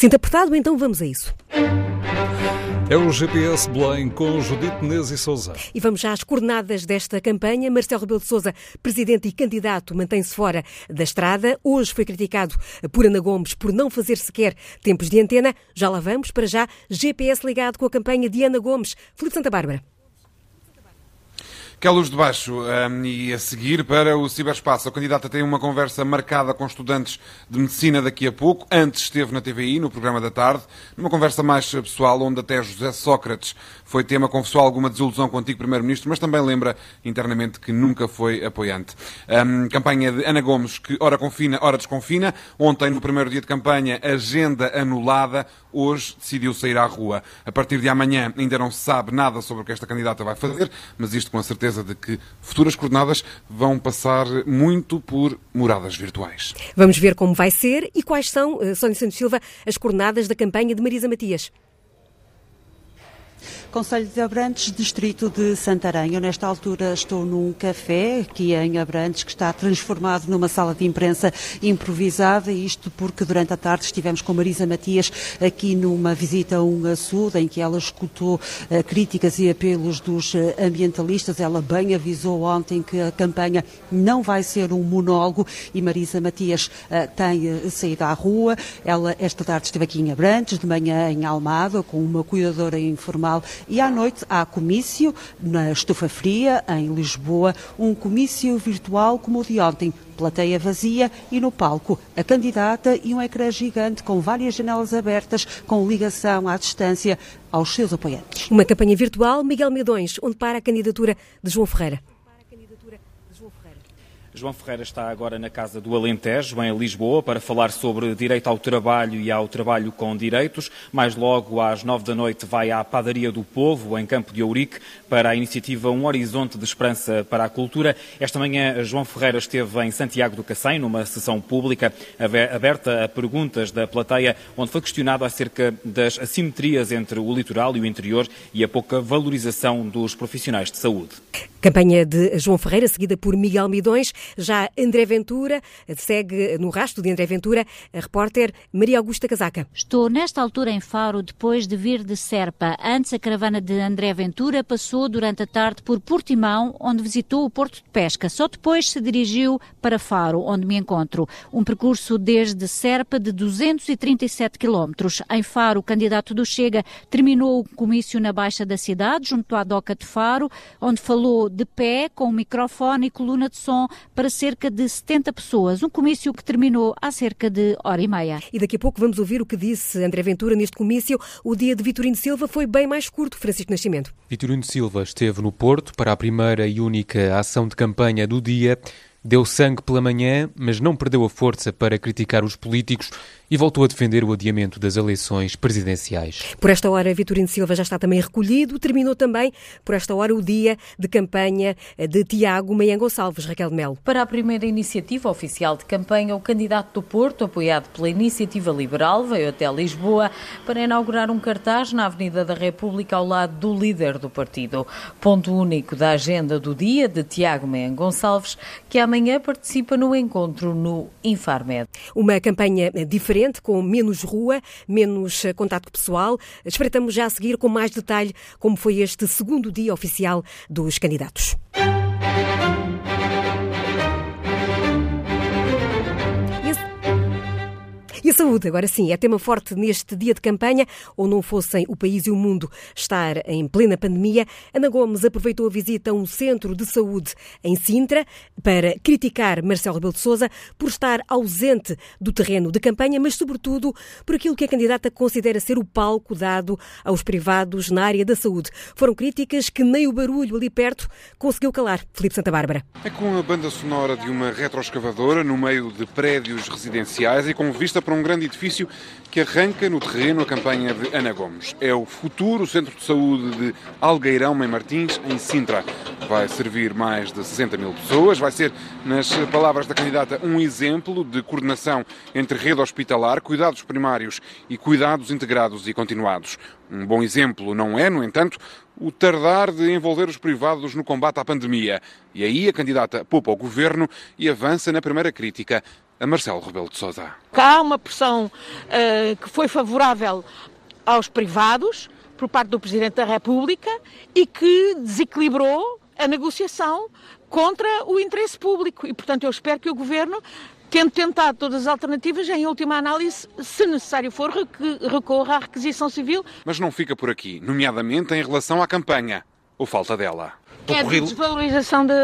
Sinta apertado? Então vamos a isso. É o GPS Belém com Judite Menezes e Souza. E vamos já às coordenadas desta campanha. Marcelo Rebelo de Sousa, presidente e candidato, mantém-se fora da estrada. Hoje foi criticado por Ana Gomes por não fazer sequer tempos de antena. Já lá vamos. Para já, GPS ligado com a campanha de Ana Gomes. Felipe Santa Bárbara. Que é luz de baixo um, e a seguir para o ciberespaço. A candidata tem uma conversa marcada com estudantes de medicina daqui a pouco. Antes esteve na TVI, no programa da tarde, numa conversa mais pessoal, onde até José Sócrates foi tema, confessou alguma desilusão com o antigo Primeiro-Ministro, mas também lembra internamente que nunca foi apoiante. Um, campanha de Ana Gomes, que ora confina, ora desconfina. Ontem, no primeiro dia de campanha, agenda anulada. Hoje decidiu sair à rua. A partir de amanhã ainda não se sabe nada sobre o que esta candidata vai fazer, mas isto com certeza certeza de que futuras coordenadas vão passar muito por moradas virtuais. Vamos ver como vai ser e quais são, eh, Sónia Santos Silva, as coordenadas da campanha de Marisa Matias. Conselho de Abrantes, distrito de Santarém. Eu, nesta altura, estou num café aqui em Abrantes, que está transformado numa sala de imprensa improvisada, isto porque durante a tarde estivemos com Marisa Matias aqui numa visita a um açude, em que ela escutou uh, críticas e apelos dos uh, ambientalistas. Ela bem avisou ontem que a campanha não vai ser um monólogo e Marisa Matias uh, tem saído à rua. Ela, esta tarde, esteve aqui em Abrantes, de manhã em Almada, com uma cuidadora informal e à noite há comício na Estufa Fria, em Lisboa, um comício virtual como o de ontem, plateia vazia e no palco a candidata e um ecrã gigante com várias janelas abertas com ligação à distância aos seus apoiantes. Uma campanha virtual, Miguel Medões, onde para a candidatura de João Ferreira. João Ferreira está agora na Casa do Alentejo, em Lisboa, para falar sobre direito ao trabalho e ao trabalho com direitos. Mais logo, às nove da noite, vai à Padaria do Povo, em Campo de Ourique, para a iniciativa Um Horizonte de Esperança para a Cultura. Esta manhã, João Ferreira esteve em Santiago do Cacém, numa sessão pública aberta a perguntas da plateia, onde foi questionado acerca das assimetrias entre o litoral e o interior e a pouca valorização dos profissionais de saúde. Campanha de João Ferreira, seguida por Miguel Midões. Já André Ventura, segue no rastro de André Ventura, a repórter Maria Augusta Casaca. Estou nesta altura em Faro, depois de vir de Serpa. Antes, a caravana de André Ventura passou durante a tarde por Portimão, onde visitou o Porto de Pesca. Só depois se dirigiu para Faro, onde me encontro. Um percurso desde Serpa de 237 quilómetros. Em Faro, o candidato do Chega terminou o comício na Baixa da cidade, junto à Doca de Faro, onde falou de pé, com um microfone e coluna de som para cerca de 70 pessoas. Um comício que terminou há cerca de hora e meia. E daqui a pouco vamos ouvir o que disse André Ventura neste comício. O dia de Vitorino Silva foi bem mais curto, Francisco Nascimento. Vitorino Silva esteve no Porto para a primeira e única ação de campanha do dia. Deu sangue pela manhã, mas não perdeu a força para criticar os políticos e voltou a defender o adiamento das eleições presidenciais. Por esta hora, Vitorino Silva já está também recolhido. Terminou também, por esta hora, o dia de campanha de Tiago Meian Gonçalves, Raquel de Melo. Para a primeira iniciativa oficial de campanha, o candidato do Porto, apoiado pela Iniciativa Liberal, veio até Lisboa para inaugurar um cartaz na Avenida da República ao lado do líder do partido. Ponto único da agenda do dia de Tiago Meian Gonçalves, que amanhã participa no encontro no Infarmed. Uma campanha diferente diferente, com menos rua, menos eh, contato pessoal. Espreitamos já a seguir com mais detalhe como foi este segundo dia oficial dos candidatos. A saúde, agora sim, é tema forte neste dia de campanha, ou não fossem o país e o mundo estar em plena pandemia. Ana Gomes aproveitou a visita a um centro de saúde em Sintra para criticar Marcelo Rebelo de Sousa por estar ausente do terreno de campanha, mas sobretudo por aquilo que a candidata considera ser o palco dado aos privados na área da saúde. Foram críticas que nem o barulho ali perto conseguiu calar. Felipe Santa Bárbara. É com a banda sonora de uma retroescavadora no meio de prédios residenciais e com vista para um grande edifício que arranca no terreno a campanha de Ana Gomes. É o futuro Centro de Saúde de Algueirão, em Martins, em Sintra. Vai servir mais de 60 mil pessoas. Vai ser, nas palavras da candidata, um exemplo de coordenação entre rede hospitalar, cuidados primários e cuidados integrados e continuados. Um bom exemplo não é, no entanto, o tardar de envolver os privados no combate à pandemia. E aí a candidata poupa o governo e avança na primeira crítica a Marcelo Rebelo de Sousa. Há uma pressão uh, que foi favorável aos privados por parte do Presidente da República e que desequilibrou a negociação contra o interesse público. E, portanto, eu espero que o Governo tendo tentado todas as alternativas, em última análise, se necessário for, recorra à requisição civil. Mas não fica por aqui, nomeadamente em relação à campanha, ou falta dela. É de desvalorização de,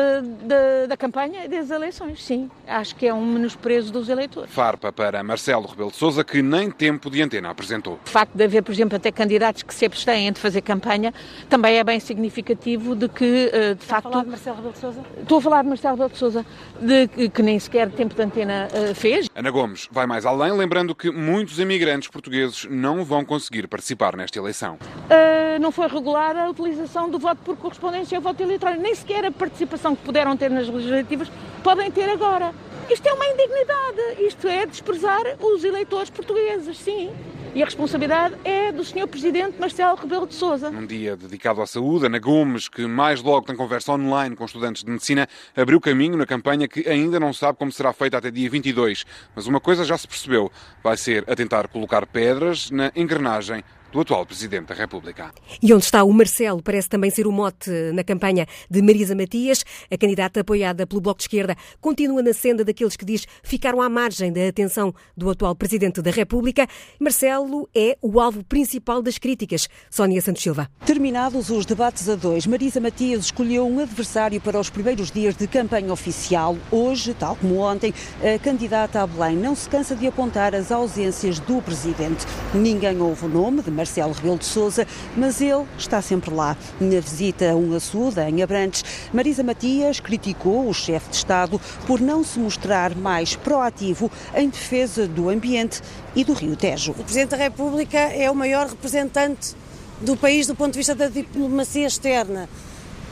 de, da campanha e das eleições, sim. Acho que é um menosprezo dos eleitores. Farpa para Marcelo Rebelo de Sousa, que nem tempo de antena apresentou. O facto de haver, por exemplo, até candidatos que se abstêm de fazer campanha, também é bem significativo de que, eh, de facto... Estou a falar de Marcelo Rebelo de Sousa? Estou a falar de Marcelo Rebelo de Sousa, de que, que nem sequer tempo de antena uh, fez. Ana Gomes vai mais além, lembrando que muitos imigrantes portugueses não vão conseguir participar nesta eleição. Uh, não foi regular a utilização do voto por correspondência ao voto nem sequer a participação que puderam ter nas legislativas podem ter agora. Isto é uma indignidade, isto é desprezar os eleitores portugueses, sim. E a responsabilidade é do Sr. Presidente Marcelo Rebelo de Sousa. Num dia dedicado à saúde, Ana Gomes, que mais logo tem conversa online com estudantes de medicina, abriu caminho na campanha que ainda não sabe como será feita até dia 22. Mas uma coisa já se percebeu: vai ser a tentar colocar pedras na engrenagem do atual Presidente da República. E onde está o Marcelo parece também ser o mote na campanha de Marisa Matias. A candidata apoiada pelo Bloco de Esquerda continua na senda daqueles que diz ficaram à margem da atenção do atual Presidente da República. Marcelo é o alvo principal das críticas. Sónia Santos Silva. Terminados os debates a dois, Marisa Matias escolheu um adversário para os primeiros dias de campanha oficial. Hoje, tal como ontem, a candidata a Belém não se cansa de apontar as ausências do Presidente. Ninguém ouve o nome de Marcelo Marcelo Rebelo de Sousa, mas ele está sempre lá. Na visita a um açude, em Abrantes, Marisa Matias criticou o chefe de Estado por não se mostrar mais proativo em defesa do ambiente e do Rio Tejo. O Presidente da República é o maior representante do país do ponto de vista da diplomacia externa.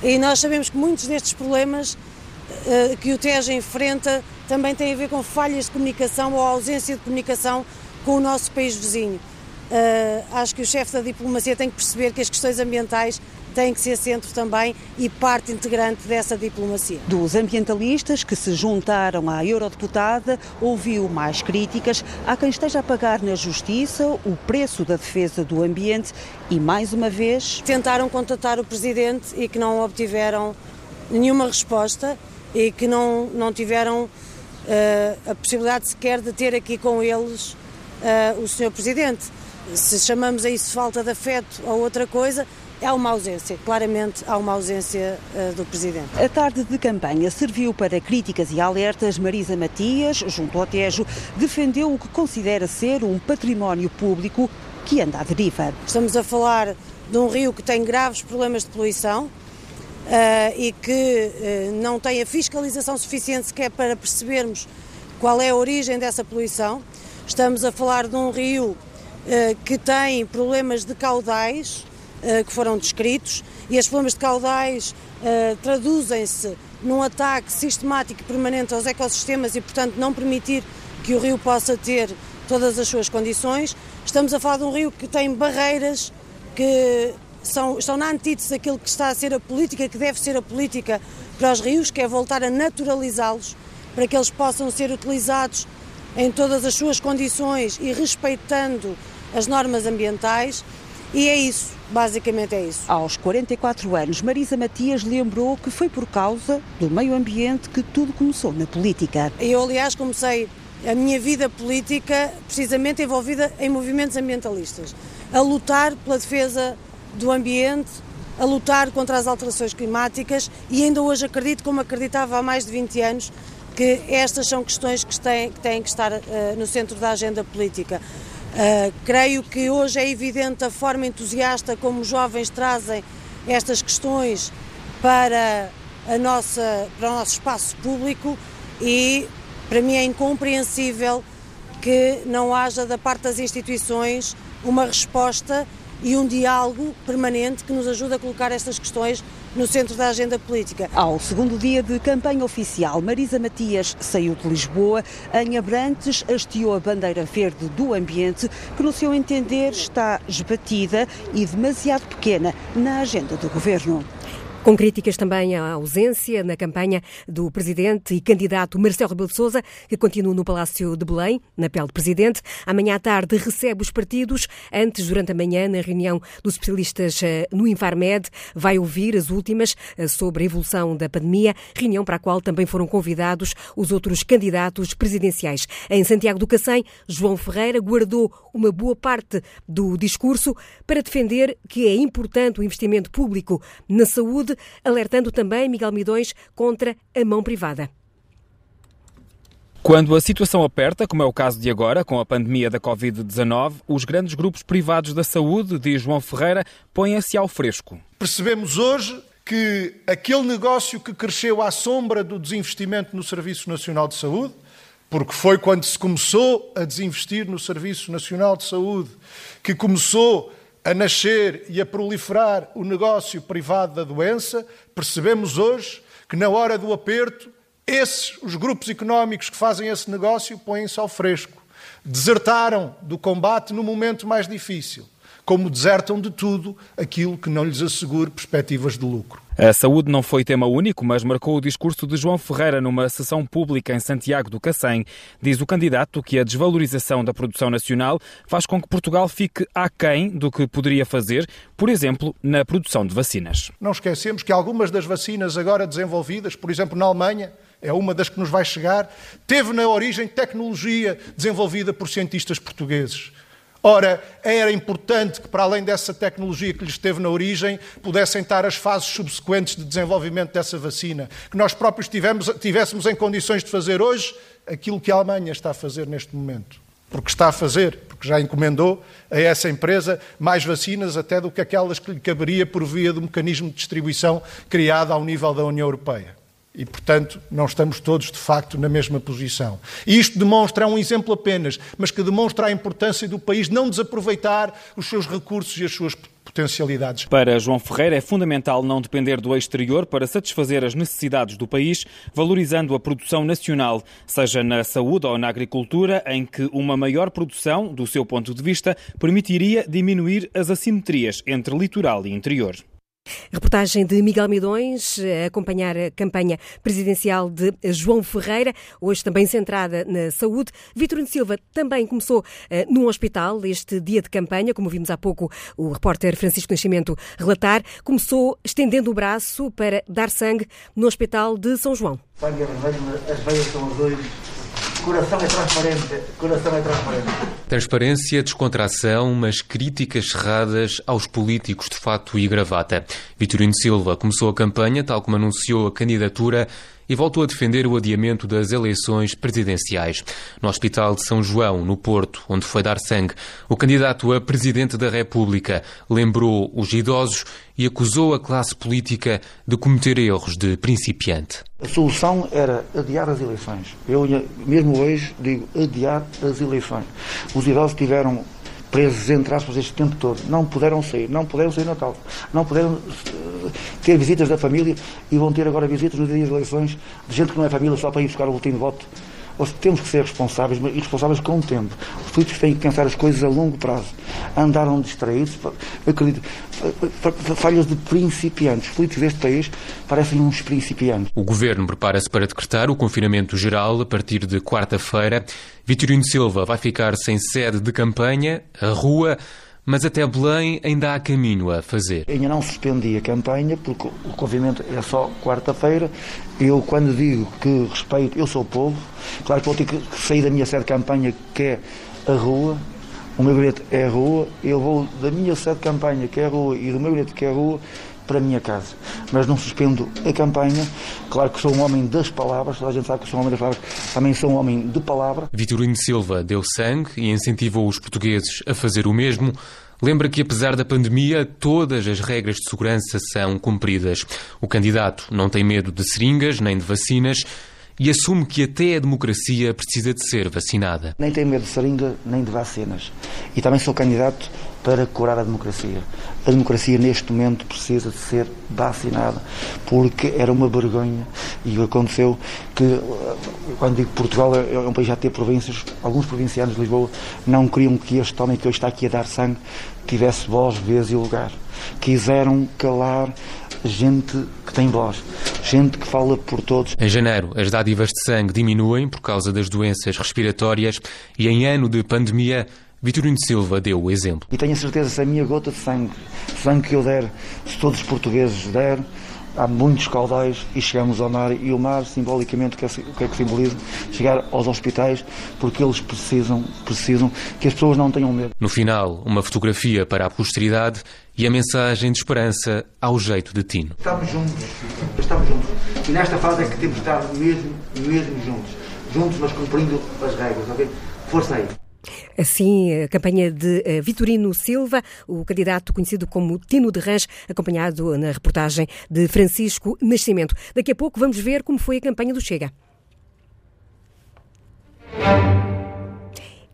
E nós sabemos que muitos destes problemas uh, que o Tejo enfrenta também têm a ver com falhas de comunicação ou ausência de comunicação com o nosso país vizinho. Uh, acho que o chefe da diplomacia tem que perceber que as questões ambientais têm que ser centro também e parte integrante dessa diplomacia. Dos ambientalistas que se juntaram à eurodeputada, ouviu mais críticas. Há quem esteja a pagar na justiça o preço da defesa do ambiente e, mais uma vez. Tentaram contatar o presidente e que não obtiveram nenhuma resposta e que não, não tiveram uh, a possibilidade sequer de ter aqui com eles uh, o senhor presidente se chamamos a isso falta de afeto ou outra coisa, há uma ausência, claramente há uma ausência uh, do Presidente. A tarde de campanha serviu para críticas e alertas. Marisa Matias, junto ao Tejo, defendeu o que considera ser um património público que anda à deriva. Estamos a falar de um rio que tem graves problemas de poluição uh, e que uh, não tem a fiscalização suficiente sequer para percebermos qual é a origem dessa poluição. Estamos a falar de um rio que tem problemas de caudais eh, que foram descritos e estes problemas de caudais eh, traduzem-se num ataque sistemático e permanente aos ecossistemas e, portanto, não permitir que o rio possa ter todas as suas condições. Estamos a falar de um rio que tem barreiras que são, estão na antítese daquilo que está a ser a política, que deve ser a política para os rios, que é voltar a naturalizá-los para que eles possam ser utilizados em todas as suas condições e respeitando as normas ambientais e é isso, basicamente é isso. Aos 44 anos, Marisa Matias lembrou que foi por causa do meio ambiente que tudo começou na política. Eu, aliás, comecei a minha vida política precisamente envolvida em movimentos ambientalistas, a lutar pela defesa do ambiente, a lutar contra as alterações climáticas e ainda hoje acredito, como acreditava há mais de 20 anos, que estas são questões que têm que, têm que estar uh, no centro da agenda política. Uh, creio que hoje é evidente a forma entusiasta como os jovens trazem estas questões para, a nossa, para o nosso espaço público e para mim é incompreensível que não haja da parte das instituições uma resposta e um diálogo permanente que nos ajude a colocar estas questões no centro da agenda política. Ao segundo dia de campanha oficial, Marisa Matias saiu de Lisboa. Em Abrantes, hasteou a bandeira verde do ambiente, que, no seu entender, está esbatida e demasiado pequena na agenda do governo. Com críticas também à ausência na campanha do presidente e candidato Marcelo Rebelo de Sousa, que continua no Palácio de Belém, na pele de presidente. Amanhã à tarde recebe os partidos. Antes, durante a manhã, na reunião dos especialistas eh, no Infarmed, vai ouvir as últimas eh, sobre a evolução da pandemia, reunião para a qual também foram convidados os outros candidatos presidenciais. Em Santiago do Cacém, João Ferreira guardou uma boa parte do discurso para defender que é importante o investimento público na saúde alertando também Miguel Midões contra a mão privada. Quando a situação aperta, como é o caso de agora, com a pandemia da Covid-19, os grandes grupos privados da saúde, diz João Ferreira, põem-se ao fresco. Percebemos hoje que aquele negócio que cresceu à sombra do desinvestimento no Serviço Nacional de Saúde, porque foi quando se começou a desinvestir no Serviço Nacional de Saúde que começou a nascer e a proliferar o negócio privado da doença, percebemos hoje que na hora do aperto, esses, os grupos económicos que fazem esse negócio, põem-se ao fresco. Desertaram do combate no momento mais difícil como desertam de tudo aquilo que não lhes assegure perspectivas de lucro. A saúde não foi tema único, mas marcou o discurso de João Ferreira numa sessão pública em Santiago do Cacém. Diz o candidato que a desvalorização da produção nacional faz com que Portugal fique aquém do que poderia fazer, por exemplo, na produção de vacinas. Não esquecemos que algumas das vacinas agora desenvolvidas, por exemplo, na Alemanha, é uma das que nos vai chegar, teve na origem tecnologia desenvolvida por cientistas portugueses. Ora, era importante que, para além dessa tecnologia que lhes teve na origem, pudessem estar as fases subsequentes de desenvolvimento dessa vacina. Que nós próprios tivemos, tivéssemos em condições de fazer hoje aquilo que a Alemanha está a fazer neste momento. Porque está a fazer, porque já encomendou a essa empresa mais vacinas até do que aquelas que lhe caberia por via do mecanismo de distribuição criado ao nível da União Europeia. E, portanto, não estamos todos, de facto, na mesma posição. E isto demonstra, é um exemplo apenas, mas que demonstra a importância do país não desaproveitar os seus recursos e as suas potencialidades. Para João Ferreira, é fundamental não depender do exterior para satisfazer as necessidades do país, valorizando a produção nacional, seja na saúde ou na agricultura, em que uma maior produção, do seu ponto de vista, permitiria diminuir as assimetrias entre litoral e interior. Reportagem de Miguel Midões, a acompanhar a campanha presidencial de João Ferreira, hoje também centrada na saúde. Vitorino Silva também começou uh, num hospital este dia de campanha, como vimos há pouco o repórter Francisco Nascimento relatar. Começou estendendo o braço para dar sangue no Hospital de São João. Sangue, as veias são azuis, Coração é transparente. Coração é transparente. Transparência, descontração, mas críticas cerradas aos políticos de fato e gravata. Vitorino Silva começou a campanha, tal como anunciou a candidatura e voltou a defender o adiamento das eleições presidenciais. No Hospital de São João, no Porto, onde foi dar sangue, o candidato a presidente da República lembrou os idosos e acusou a classe política de cometer erros de principiante. A solução era adiar as eleições. Eu, mesmo hoje, digo adiar as eleições. Os idosos tiveram presos, entre aspas, este tempo todo. Não puderam sair, não puderam sair Natal, não puderam uh, ter visitas da família e vão ter agora visitas no dia das eleições de gente que não é família só para ir buscar o boletim de voto. Ou temos que ser responsáveis, mas responsáveis com o tempo. Os políticos têm que pensar as coisas a longo prazo. Andaram distraídos, acredito, falhas de principiantes. Os políticos deste país parecem uns principiantes. O governo prepara-se para decretar o confinamento geral a partir de quarta-feira. Vitorino Silva vai ficar sem sede de campanha, a rua mas até Belém ainda há caminho a fazer. Ainda não suspendi a campanha, porque o confinamento é só quarta-feira. Eu, quando digo que respeito, eu sou o povo, claro que vou ter que sair da minha sede de campanha, que é a rua. O meu bilhete é a rua. Eu vou da minha sede de campanha, que é a rua, e do meu bilhete, que é a rua, para a minha casa. Mas não suspendo a campanha. Claro que sou um homem das palavras, toda a gente sabe que sou um homem das palavras, também sou um homem de palavra. Vitorino Silva deu sangue e incentivou os portugueses a fazer o mesmo. Lembra que, apesar da pandemia, todas as regras de segurança são cumpridas. O candidato não tem medo de seringas nem de vacinas e assume que até a democracia precisa de ser vacinada. Nem tenho medo de seringa nem de vacinas. E também sou candidato para curar a democracia. A democracia neste momento precisa de ser vacinada, porque era uma vergonha e aconteceu que, quando digo Portugal é um país já ter províncias, alguns provincianos de Lisboa não queriam que este homem que hoje está aqui a dar sangue tivesse voz, vez e lugar. Quiseram calar gente que tem voz, gente que fala por todos. Em janeiro, as dádivas de sangue diminuem por causa das doenças respiratórias e em ano de pandemia, Vitorino Silva deu o exemplo. E tenho a certeza se a minha gota de sangue, sangue que eu der, se todos os portugueses der, há muitos caudais e chegamos ao mar e o mar simbolicamente o que é que simboliza? Chegar aos hospitais porque eles precisam, precisam que as pessoas não tenham medo. No final, uma fotografia para a posteridade e a mensagem de esperança ao jeito de Tino. Estamos juntos, estamos juntos. E nesta fase é que temos de estar mesmo, mesmo juntos. Juntos, mas cumprindo as regras, ok? Força aí. Assim, a campanha de eh, Vitorino Silva, o candidato conhecido como Tino de Rãs, acompanhado na reportagem de Francisco Nascimento. Daqui a pouco vamos ver como foi a campanha do Chega.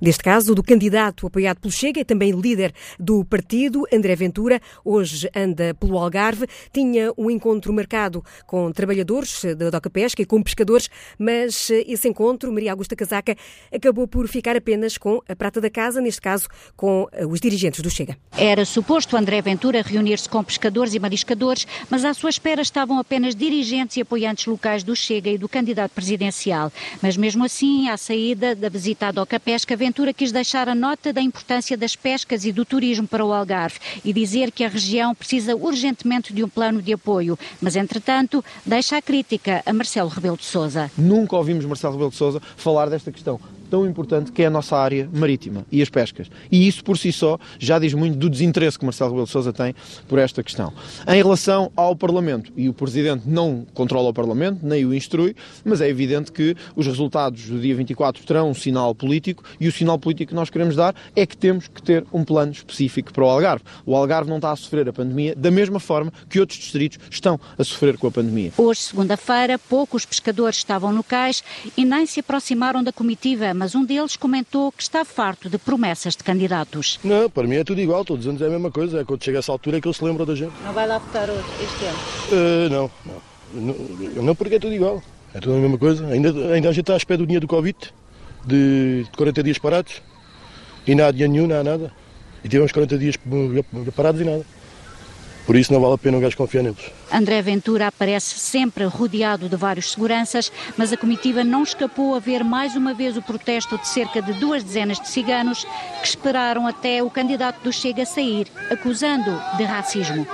Neste caso, do candidato apoiado pelo Chega e também líder do partido, André Ventura, hoje anda pelo Algarve, tinha um encontro marcado com trabalhadores da Doca Pesca e com pescadores, mas esse encontro, Maria Augusta Casaca, acabou por ficar apenas com a prata da casa, neste caso com os dirigentes do Chega. Era suposto André Ventura reunir-se com pescadores e mariscadores, mas à sua espera estavam apenas dirigentes e apoiantes locais do Chega e do candidato presidencial. Mas mesmo assim, à saída da visita à Doca Pesca, Ventura quis deixar a nota da importância das pescas e do turismo para o Algarve e dizer que a região precisa urgentemente de um plano de apoio. Mas, entretanto, deixa a crítica a Marcelo Rebelo de Sousa. Nunca ouvimos Marcelo Rebelo de Sousa falar desta questão tão importante que é a nossa área marítima e as pescas. E isso por si só já diz muito do desinteresse que Marcelo Rebelo de Sousa tem por esta questão. Em relação ao Parlamento, e o Presidente não controla o Parlamento, nem o instrui, mas é evidente que os resultados do dia 24 terão um sinal político e o sinal político que nós queremos dar é que temos que ter um plano específico para o Algarve. O Algarve não está a sofrer a pandemia da mesma forma que outros distritos estão a sofrer com a pandemia. Hoje, segunda-feira, poucos pescadores estavam no cais e nem se aproximaram da comitiva mas um deles comentou que está farto de promessas de candidatos. Não, para mim é tudo igual, todos os anos é a mesma coisa, é quando chega essa altura é que ele se lembra da gente. Não vai lá votar hoje, este ano? Uh, não, não, não, não, porque é tudo igual, é tudo a mesma coisa. Ainda, ainda a gente está à espera do dinheiro do Covid, de 40 dias parados, e nada, dinheiro nenhum, não há nada. E tivemos 40 dias parados e nada. Por isso não vale a pena um gajo confiar neles. André Ventura aparece sempre rodeado de vários seguranças, mas a comitiva não escapou a ver mais uma vez o protesto de cerca de duas dezenas de ciganos que esperaram até o candidato do Chega sair, acusando de racismo.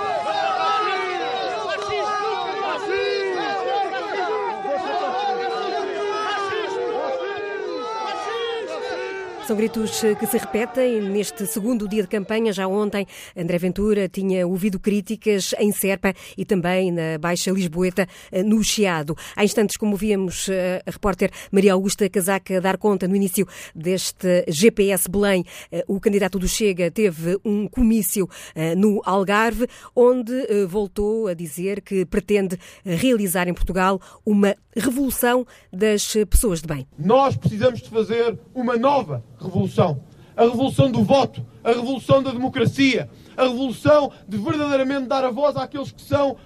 São gritos que se repetem neste segundo dia de campanha. Já ontem, André Ventura tinha ouvido críticas em Serpa e também na Baixa Lisboeta, eh, no Chiado. Há instantes, como víamos eh, a repórter Maria Augusta Casaca dar conta no início deste GPS Belém, eh, o candidato do Chega teve um comício no Algarve, onde voltou a dizer que pretende realizar em Portugal uma revolução das pessoas de bem. Nós precisamos de fazer uma nova revolução. A revolução do voto, a revolução da democracia, a revolução de verdadeiramente dar a voz àqueles que são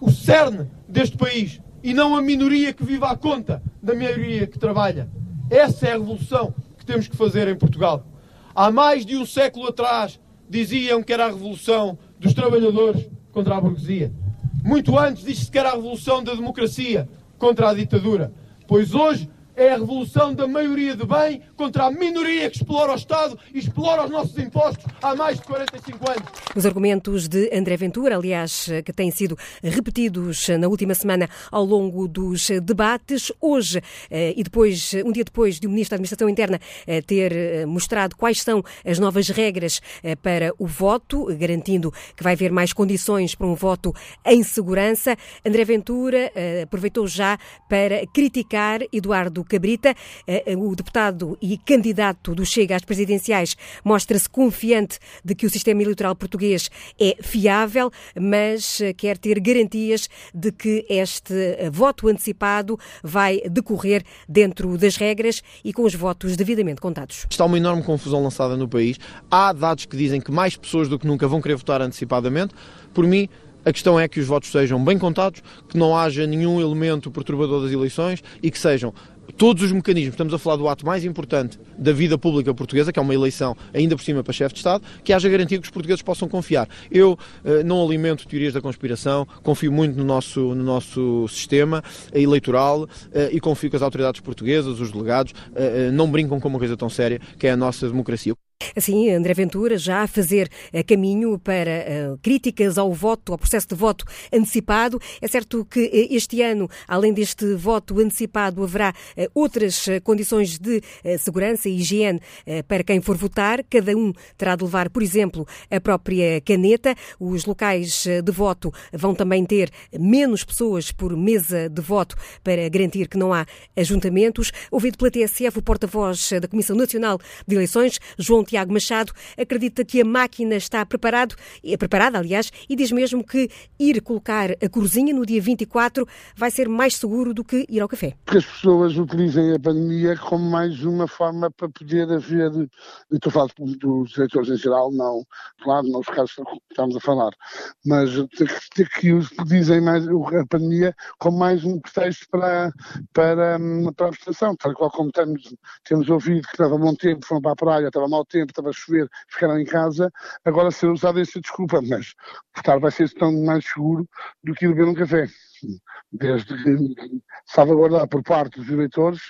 o cerne deste país e não a minoria que vive à conta da maioria que trabalha. Essa é a revolução que temos que fazer em Portugal. Há mais de um século atrás diziam que era a revolução dos trabalhadores contra a burguesia. Muito antes disse-se que era a revolução da democracia contra a ditadura. Pois hoje é a revolução da maioria de bem contra a minoria que explora o Estado e explora os nossos impostos há mais de 45 anos. Os argumentos de André Ventura, aliás, que têm sido repetidos na última semana ao longo dos debates, hoje eh, e depois, um dia depois de o Ministro da Administração Interna eh, ter eh, mostrado quais são as novas regras para o voto, garantindo que vai haver mais condições para um voto em segurança, André Ventura aproveitou já para criticar Eduardo Cabrita. Eh, eh, o deputado e candidato do Chega às presidenciais mostra-se confiante de que o sistema eleitoral português é fiável, mas eh, quer ter garantias de que este voto antecipado vai decorrer dentro das regras e com os votos devidamente contados. Está uma enorme confusão lançada no país. Há dados que dizem que mais pessoas do que nunca vão querer votar antecipadamente. Por mim, a questão é que os votos sejam bem contados, que não haja nenhum elemento perturbador das eleições e que sejam todos os mecanismos, estamos a falar do ato mais importante da vida pública portuguesa, que é uma eleição ainda por cima para chefe de Estado, que haja garantia que os portugueses possam confiar. Eu uh, não alimento teorias da conspiração, confio muito no nosso, no nosso sistema eleitoral uh, e confio que as autoridades portuguesas, os delegados, uh, não brincam com uma coisa tão séria que é a nossa democracia. Assim, André Ventura já a fazer eh, caminho para uh, críticas ao voto, ao processo de voto antecipado. É certo que uh, este ano, além deste voto antecipado, haverá outras condições de segurança e higiene para quem for votar. Cada um terá de levar, por exemplo, a própria caneta. Os locais de voto vão também ter menos pessoas por mesa de voto para garantir que não há ajuntamentos. Ouvido pela TSF, o porta-voz da Comissão Nacional de Eleições, João Tiago Machado acredita que a máquina está preparado, é preparada, aliás, e diz mesmo que ir colocar a corzinha no dia 24 vai ser mais seguro do que ir ao café. Que as pessoas utilizem a pandemia como mais uma forma para poder haver, estou a falar dos eleitores em geral, não, claro, não os casos que estamos a falar, mas que utilizem mais a pandemia como mais um pretexto para, para, para a abstenção, tal qual como temos, temos ouvido que estava bom tempo, foram para a praia, estava mau tempo, tempo, estava a chover, ficaram em casa, agora ser usada essa desculpa, mas votar vai ser tão mais seguro do que ir beber um café. Desde que salvaguardar por parte dos eleitores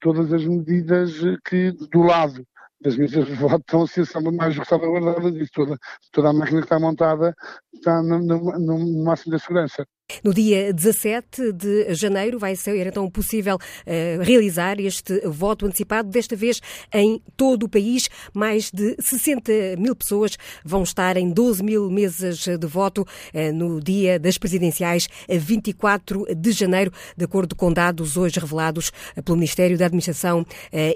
todas as medidas que do lado das medidas de voto estão a ser mais salvaguardadas e toda, toda a máquina que está montada está no, no, no máximo da segurança. No dia 17 de janeiro vai ser então possível uh, realizar este voto antecipado, desta vez em todo o país. Mais de 60 mil pessoas vão estar em 12 mil mesas de voto uh, no dia das presidenciais, 24 de janeiro, de acordo com dados hoje revelados pelo Ministério da Administração uh,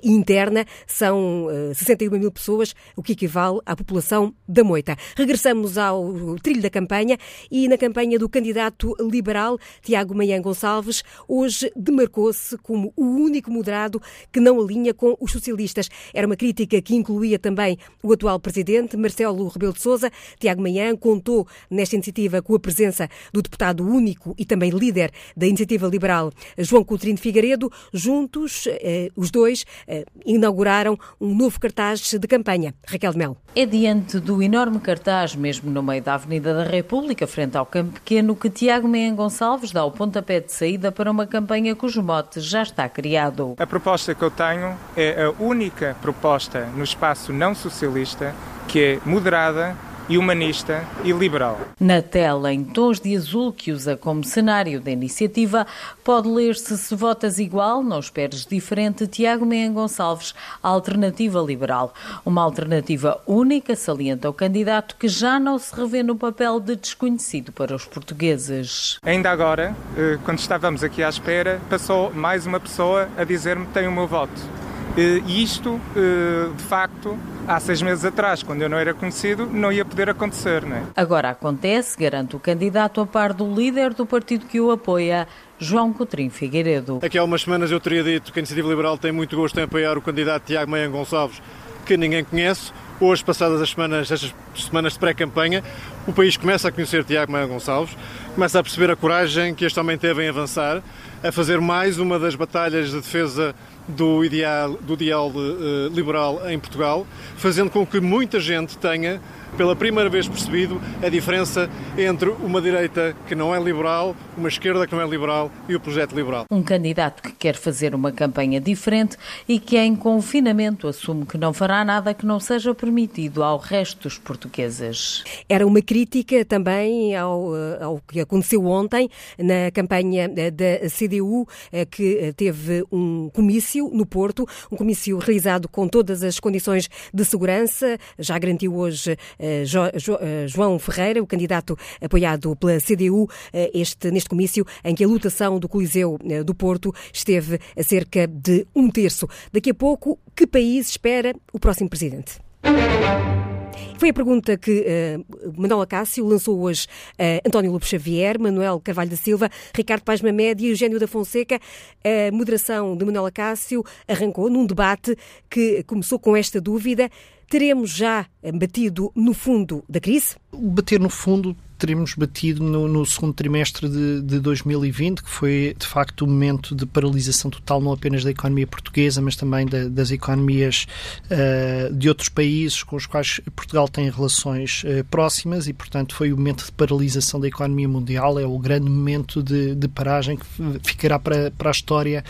Interna. São 61 mil pessoas, o que equivale à população da Moita. Regressamos ao trilho da campanha e na campanha do candidato liberal, Tiago Manhã Gonçalves, hoje demarcou-se como o único moderado que não alinha com os socialistas. Era uma crítica que incluía também o atual presidente, Marcelo Rebelo de Sousa. Tiago Manhã contou nesta iniciativa com a presença do deputado único e também líder da iniciativa liberal, João Coutinho Figueiredo. Juntos, eh, os dois eh, inauguraram um novo cartaz de campanha. Raquel de Mel. É diante do enorme cartaz, mesmo no meio da Avenida da República, frente ao Campo Pequeno, que Tiago Manhã Gonçalves dá o pontapé de saída para uma campanha cujo mote já está criado. A proposta que eu tenho é a única proposta no espaço não socialista que é moderada, e humanista e liberal. Na tela, em tons de azul que usa como cenário da iniciativa, pode ler-se se votas igual, não esperes diferente, Tiago Meia Gonçalves, alternativa liberal. Uma alternativa única, salienta o candidato, que já não se revê no papel de desconhecido para os portugueses. Ainda agora, eh, quando estávamos aqui à espera, passou mais uma pessoa a dizer-me tem o meu voto. Eh, e isto, eh, de facto, há seis meses atrás, quando eu não era conhecido, não ia poder acontecer. Não é? Agora acontece, garante o candidato a par do líder do partido que o apoia, João Coutrinho Figueiredo. Aqui há umas semanas eu teria dito que a Iniciativa Liberal tem muito gosto em apoiar o candidato Tiago Meia Gonçalves, que ninguém conhece. Hoje, passadas as semanas, estas semanas de pré-campanha, o país começa a conhecer Tiago Meia Gonçalves, começa a perceber a coragem que este homem teve em avançar, a fazer mais uma das batalhas de defesa do ideal, do ideal uh, liberal em Portugal, fazendo com que muita gente tenha pela primeira vez percebido a diferença entre uma direita que não é liberal, uma esquerda que não é liberal e o projeto liberal. Um candidato que quer fazer uma campanha diferente e que em confinamento assume que não fará nada que não seja permitido ao resto dos portugueses. Era uma crítica também ao, ao que aconteceu ontem na campanha da CDU, eh, que teve um comício no Porto, um comício realizado com todas as condições de segurança, já garantiu hoje eh, eh, João Ferreira, o candidato apoiado pela CDU, eh, este, neste comício em que a lotação do Coliseu do Porto esteve a cerca de um terço. Daqui a pouco, que país espera o próximo presidente? Foi a pergunta que uh, Manuel Acácio lançou hoje uh, António Lopes Xavier, Manuel Carvalho da Silva, Ricardo Paz Mamed e Eugênio da Fonseca. A moderação de Manuel Acácio arrancou num debate que começou com esta dúvida. Teremos já batido no fundo da crise? bater no fundo teremos batido no, no segundo trimestre de, de, 2020, que foi de facto o um momento de paralisação total, não apenas da economia portuguesa, mas também da, das economias uh, de outros países com os quais Portugal tem relações uh, próximas e, portanto, foi o momento de paralisação da economia mundial, é o grande momento de, de paragem que ficará para, para a história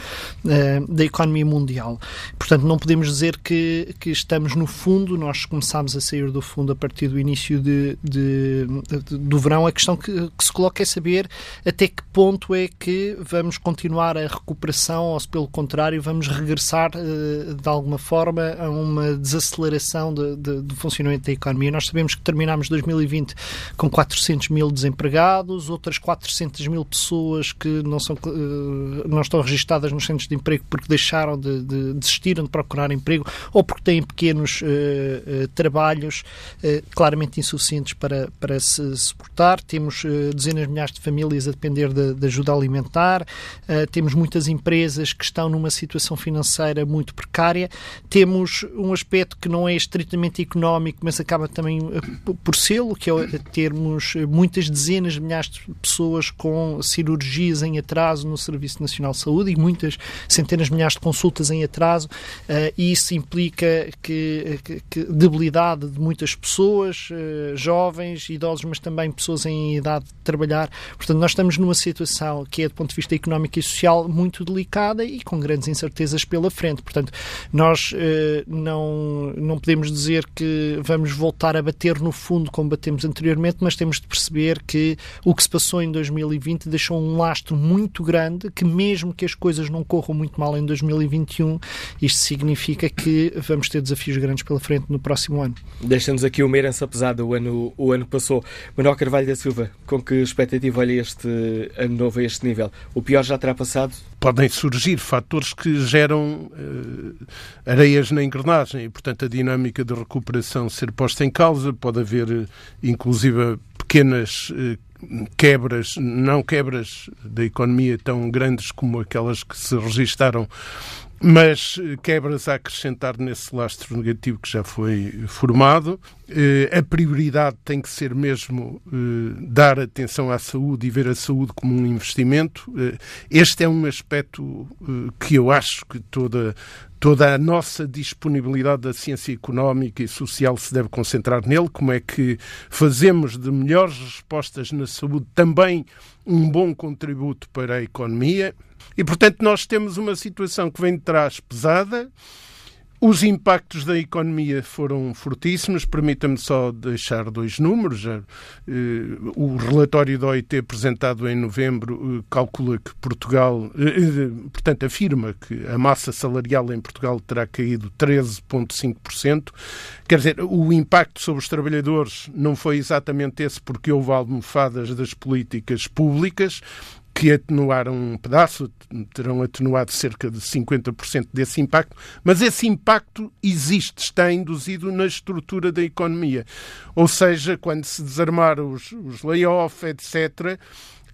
uh, da economia mundial. Portanto, não podemos dizer que, que estamos no fundo, nós começámos a sair do fundo a partir do início de, de, do verão, a questão que, que, se coloca é saber até que ponto é que vamos continuar a recuperação ou se, pelo contrário, vamos regressar eh, de alguma forma a uma desaceleração de, de, do funcionamento da economia. Nós sabemos que terminámos 2020 com 400 mil desempregados, outras 400 mil pessoas que não, são, eh, não estão registadas nos centros de emprego porque deixaram de, de desistiram de procurar emprego ou porque têm pequenos uh, trabalhos claramente insuficientes para, para se suportar temos uh, dezenas de milhares de famílias a depender de, de ajuda alimentar, uh, temos muitas empresas que estão numa situação financeira muito precária, temos um aspecto que não é estritamente económico, mas acaba também uh, por sê-lo, que é termos muitas dezenas de milhares de pessoas com cirurgias em atraso no Serviço Nacional de Saúde e muitas centenas de milhares de consultas em atraso, e isso implica que, que, que debilidade de muitas pessoas, jovens, idosos, mas também pessoas em idade de trabalhar. Portanto, nós estamos numa situação que é, do ponto de vista económico e social, muito delicada e com grandes incertezas pela frente. Portanto, nós eh, não, não podemos dizer que vamos voltar a bater no fundo como batemos anteriormente, mas temos de perceber que o que se passou em 2020 deixou um lastro muito grande, que mesmo que as coisas não corram muito mal em 2021, isto significa que vamos ter desafios grandes pela frente no próximo ano. Deixa-nos aqui uma herança pesada. O ano, o ano passou. Manuel Carvalho da Silva, com que expectativa olha este ano novo a este nível? O pior já terá passado? Podem surgir fatores que geram uh, areias na engrenagem e, portanto, a dinâmica de recuperação ser posta em causa. Pode haver, uh, inclusive, pequenas uh, quebras, não quebras da economia tão grandes como aquelas que se registaram mas eh, quebras a acrescentar nesse lastro negativo que já foi formado. Eh, a prioridade tem que ser mesmo eh, dar atenção à saúde e ver a saúde como um investimento. Este é um aspecto que eu acho que toda, toda a nossa disponibilidade da ciência económica e social se deve concentrar nele. Como é que fazemos de melhores respostas na saúde também um bom contributo para a economia? E, portanto, nós temos uma situação que vem de trás pesada. Os impactos da economia foram fortíssimos. Permita-me só deixar dois números. Eh, o relatório da OIT apresentado em novembro eh, calcula que Portugal, eh, portanto, afirma que a massa salarial em Portugal terá caído 13,5%. Quer dizer, o impacto sobre os trabalhadores não foi exatamente esse, porque houve almofadas das políticas públicas, que atenuaram um pedaço, terão atenuado cerca de 50% desse impacto, mas esse impacto existe, está induzido na estrutura da economia. Ou seja, quando se desarmar os, os layoffs, etc.,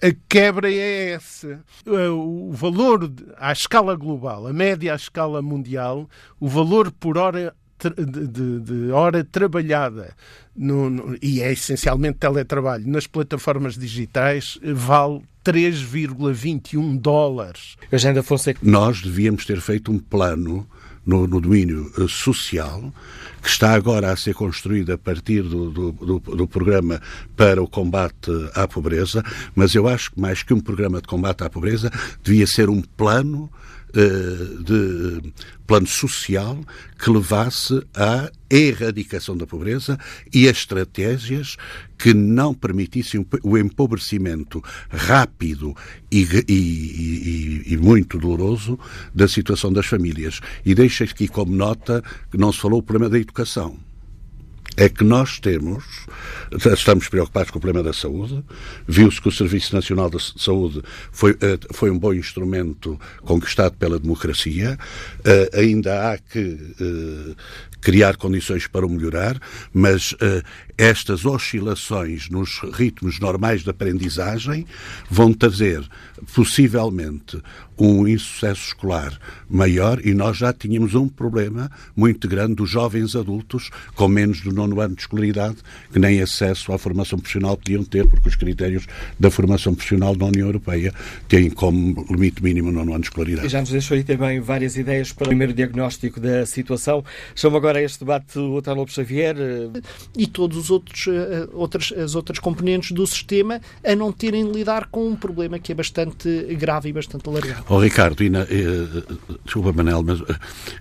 a quebra é essa. O valor à escala global, a média à escala mundial, o valor por hora de, de, hora trabalhada no, no, e é essencialmente teletrabalho nas plataformas digitais vale 3,21 dólares. Eugênio Fonseca. Nós devíamos ter feito um plano no, no, domínio eh, social, que está agora a ser construído a partir do, do, do, do, programa para o combate à pobreza, mas eu acho que mais que um programa de combate à pobreza, devia ser um plano de plano social que levasse à erradicação da pobreza e a estratégias que não permitissem o empobrecimento rápido e, e, e, e, muito doloroso da situação das famílias. E deixo aqui como nota que não se falou o problema da educação é que nós temos, estamos preocupados com o problema da saúde, viu-se que o Serviço Nacional de Saúde foi, eh, foi um bom instrumento conquistado pela democracia, eh, ainda há que eh, criar condições para o melhorar, mas estas oscilações nos ritmos normais de aprendizagem vão trazer, possivelmente, um insucesso escolar maior e nós já tínhamos um problema muito grande dos jovens adultos com menos de nono ano de escolaridade, que nem acesso à formação profissional podiam ter, porque os critérios da formação profissional da União Europeia têm como limite mínimo o nono ano de escolaridade. Já nos deixou aí também várias ideias para o primeiro diagnóstico da situação. Chamo agora a este debate o Otávio Xavier. E todos os outros, uh, outras, as outras componentes do sistema a não terem de lidar com um problema que é bastante grave e bastante alargado. Oh, Ricardo, e na, eh, desculpa Manel, mas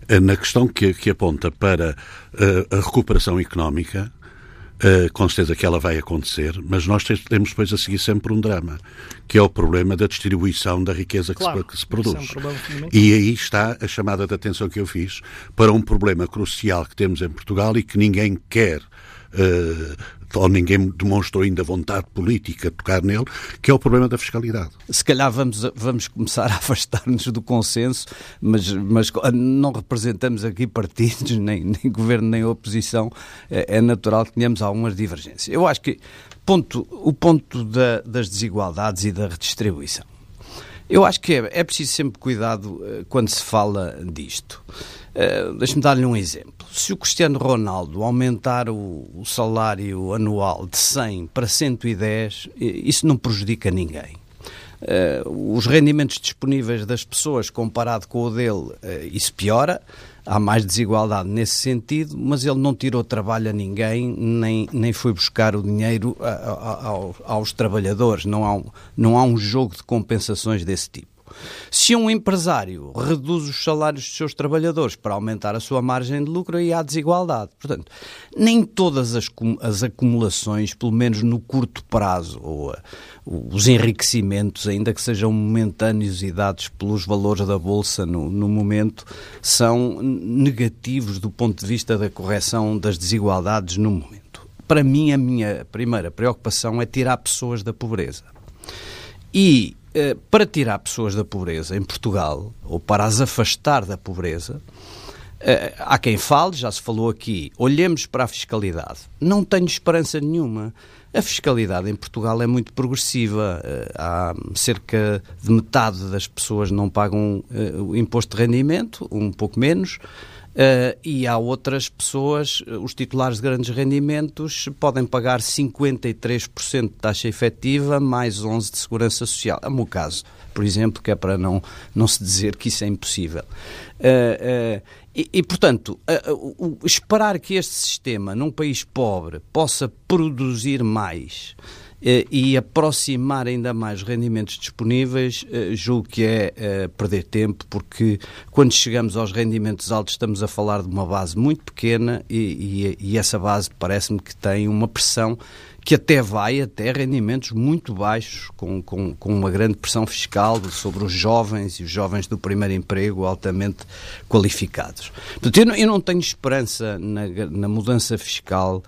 eh, na questão que, que aponta para eh, a recuperação económica, Uh, com certeza que ela vai acontecer, mas nós temos depois a seguir sempre um drama, que é o problema da distribuição da riqueza que, claro, se, que se, produz. É um e aí está a chamada de atenção que eu fiz para um problema crucial que temos em Portugal e que ninguém quer ou ninguém demonstrou ainda vontade política de tocar nele, que é o problema da fiscalidade. Se calhar vamos, vamos começar a afastar-nos do consenso, mas, mas não representamos aqui partidos, nem, nem governo, nem oposição, é, é natural que tenhamos algumas divergências. Eu acho que ponto, o ponto da, das desigualdades e da redistribuição. Eu acho que é, é preciso sempre cuidado uh, quando se fala disto. Uh, Deixe-me dar-lhe um exemplo. Se o Cristiano Ronaldo aumentar o, o, salário anual de 100 para 110, isso não prejudica ninguém. Uh, os rendimentos disponíveis das pessoas comparado com o dele, uh, isso piora. Há mais desigualdade nesse sentido, mas ele não tirou trabalho a ninguém, nem, nem foi buscar o dinheiro a, a, a, aos trabalhadores. Não há, um, não há um jogo de compensações desse tipo. Se um empresário reduz os salários dos seus trabalhadores para aumentar a sua margem de lucro, aí há desigualdade. Portanto, nem todas as, as acumulações, pelo menos no curto prazo, ou a, os enriquecimentos, ainda que sejam momentâneos e dados pelos valores da Bolsa no, no momento, são negativos do ponto de vista da correção das desigualdades no momento. Para mim, a minha primeira preocupação é tirar pessoas da pobreza. E eh, para tirar pessoas da pobreza em Portugal, ou para as afastar da pobreza, eh, há quem fale, já se falou aqui, olhemos para a fiscalidade. Não tenho esperança nenhuma. A fiscalidade em Portugal é muito progressiva. Eh, há cerca de metade das pessoas não pagam o imposto de rendimento, um pouco menos. Uh, e há outras pessoas, os titulares de grandes rendimentos, podem pagar 53% de taxa efetiva mais 11% de segurança social. É o meu caso, por exemplo, que é para não, não se dizer que isso é impossível. Uh, uh, e, e, portanto, esperar que este sistema, num país pobre, possa produzir mais eh, e aproximar ainda mais rendimentos disponíveis, eh, julgo que é eh, perder tempo, porque quando chegamos aos rendimentos altos estamos a falar de uma base muito pequena e, e, e essa base parece-me que tem uma pressão que até vai até rendimentos muito baixos, com, com, com uma grande pressão fiscal sobre os jovens e os jovens do primeiro emprego altamente qualificados. Portanto, eu não, eu não tenho esperança na, na, mudança fiscal,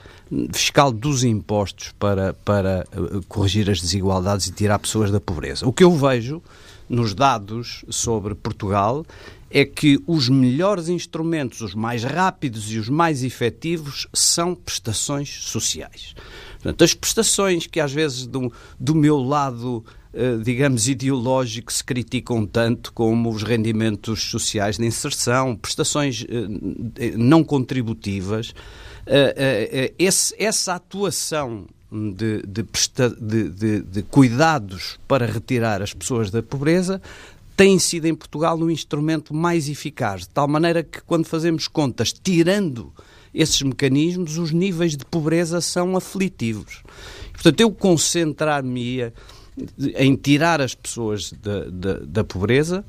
fiscal dos impostos para, para uh, corrigir as desigualdades e tirar pessoas da pobreza. O que eu vejo nos dados sobre Portugal é que os melhores instrumentos, os mais rápidos e os mais efetivos são prestações sociais. Portanto, as prestações que às vezes do, do meu lado eh, digamos, ideológico se criticam tanto como os rendimentos sociais de inserção, prestações eh, não contributivas. Eh, essa atuação de, de, de, de, cuidados para retirar as pessoas da pobreza tem sido em Portugal um instrumento mais eficaz, de tal maneira que quando fazemos contas, tirando esses mecanismos, os níveis de pobreza são aflitivos. Portanto, eu concentrar-me em tirar as pessoas da, da, da, pobreza,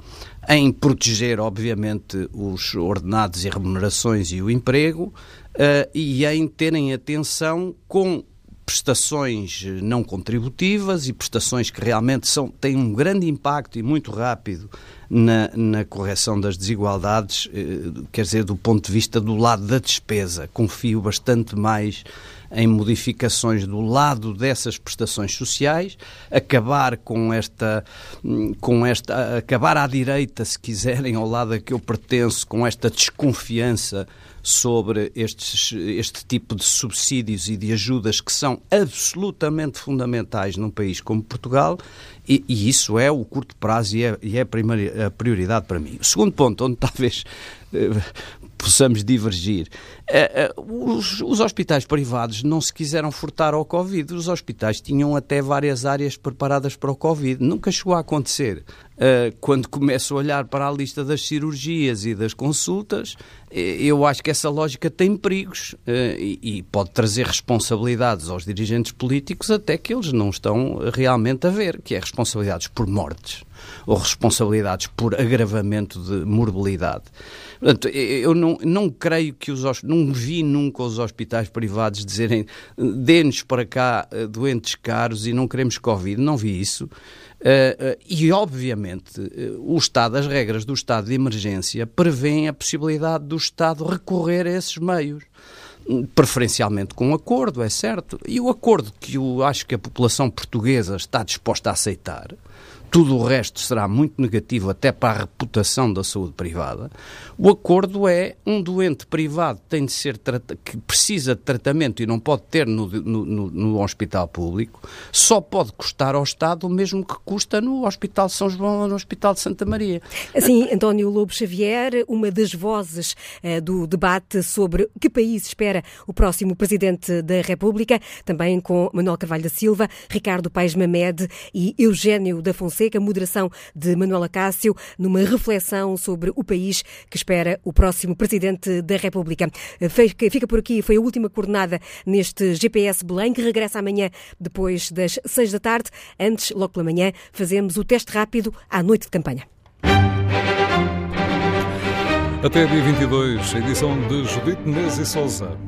em proteger, obviamente, os ordenados e remunerações e o emprego, uh, e em terem atenção com prestações não contributivas e prestações que realmente são, têm um grande impacto e muito rápido na, na correção das desigualdades, eh, quer dizer, do ponto de vista do lado da despesa. Confio bastante mais em modificações do lado dessas prestações sociais, acabar com esta, com esta, acabar à direita, se quiserem, ao lado a que eu pertenço, com esta desconfiança sobre estes, este tipo de subsídios e de ajudas que são absolutamente fundamentais num país como Portugal e, e isso é o curto prazo e é, e é a, primeira, a prioridade para mim. O segundo ponto, onde talvez eh, possamos divergir. Uh, os, os, hospitais privados não se quiseram furtar ao Covid. Os hospitais tinham até várias áreas preparadas para o Covid. Nunca chegou a acontecer. Uh, quando começo a olhar para a lista das cirurgias e das consultas, eu acho que essa lógica tem perigos e, e pode trazer responsabilidades aos dirigentes políticos até que eles não estão realmente a ver, que é responsabilidades por mortes ou responsabilidades por agravamento de morbilidade. Portanto, eu não, não creio que os não vi nunca os hospitais privados dizerem dê-nos para cá eh, doentes caros e não queremos Covid. Não vi isso. Uh, uh, e, obviamente, uh, o Estado, as regras do estado de emergência prevêem a possibilidade do Estado recorrer a esses meios preferencialmente com um acordo, é certo. E o acordo que eu acho que a população portuguesa está disposta a aceitar tudo o resto será muito negativo até para a reputação da saúde privada. O acordo é um doente privado tem de ser que precisa de tratamento e não pode ter no, no, no, hospital público, só pode custar ao Estado o mesmo que custa no Hospital São João ou no Hospital de Santa Maria. Assim, António Lobo Xavier, uma das vozes uh, do debate sobre que país espera o próximo Presidente da República, também com Manuel Carvalho da Silva, Ricardo Paes Mamed e Eugênio da Fonseca Fonseca, moderação de Manuela Cássio, numa reflexão sobre o país que espera o próximo Presidente da República. Fica por aqui, foi a última coordenada neste GPS Belém, que regressa amanhã depois das seis da tarde. Antes, logo pela manhã, fazemos o teste rápido à noite de campanha. Até dia 22, edição de Judite Neves e Souza.